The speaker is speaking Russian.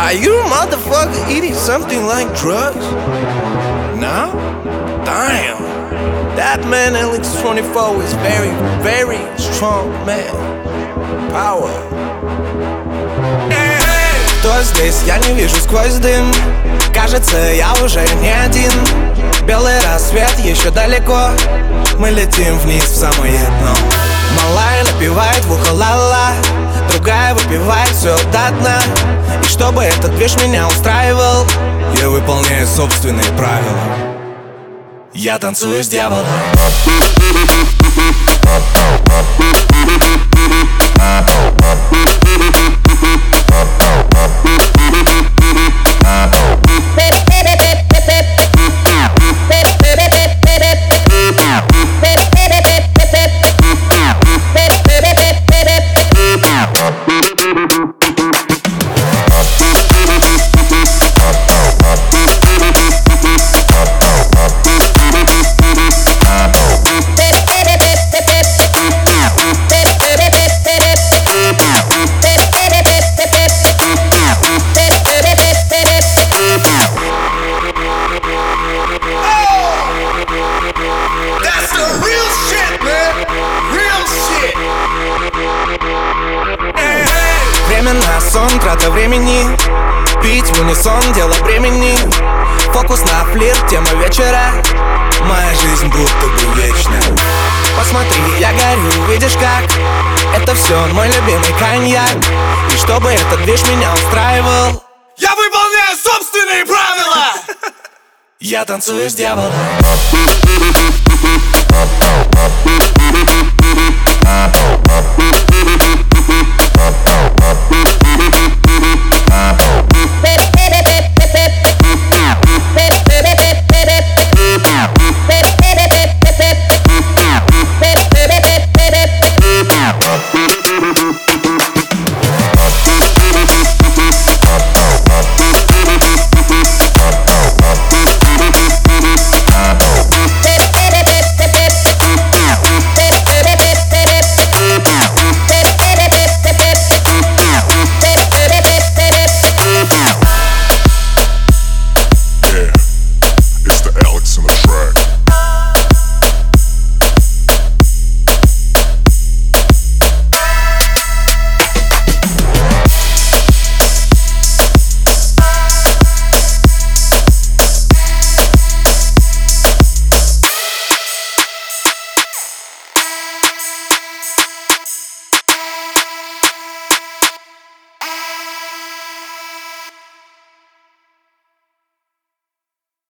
Are you motherfucker eating something like drugs? No? Damn. That man LX24 is very, very strong man. Power. Кто здесь? Я не вижу сквозь дым Кажется, я уже не один Белый рассвет еще далеко Мы летим вниз в самое дно Малая напевает в ухо ла-ла Другая выпивает все до дна чтобы этот движ меня устраивал. Я выполняю собственные правила. Я танцую с дьяволом сон, трата времени. Пить в унисон, дело времени. Фокус на флирт, тема вечера. Моя жизнь будто бы вечная. Посмотри, я горю, видишь как? Это все мой любимый коньяк. И чтобы этот движ меня устраивал. Я выполняю собственные правила. Я танцую с дьяволом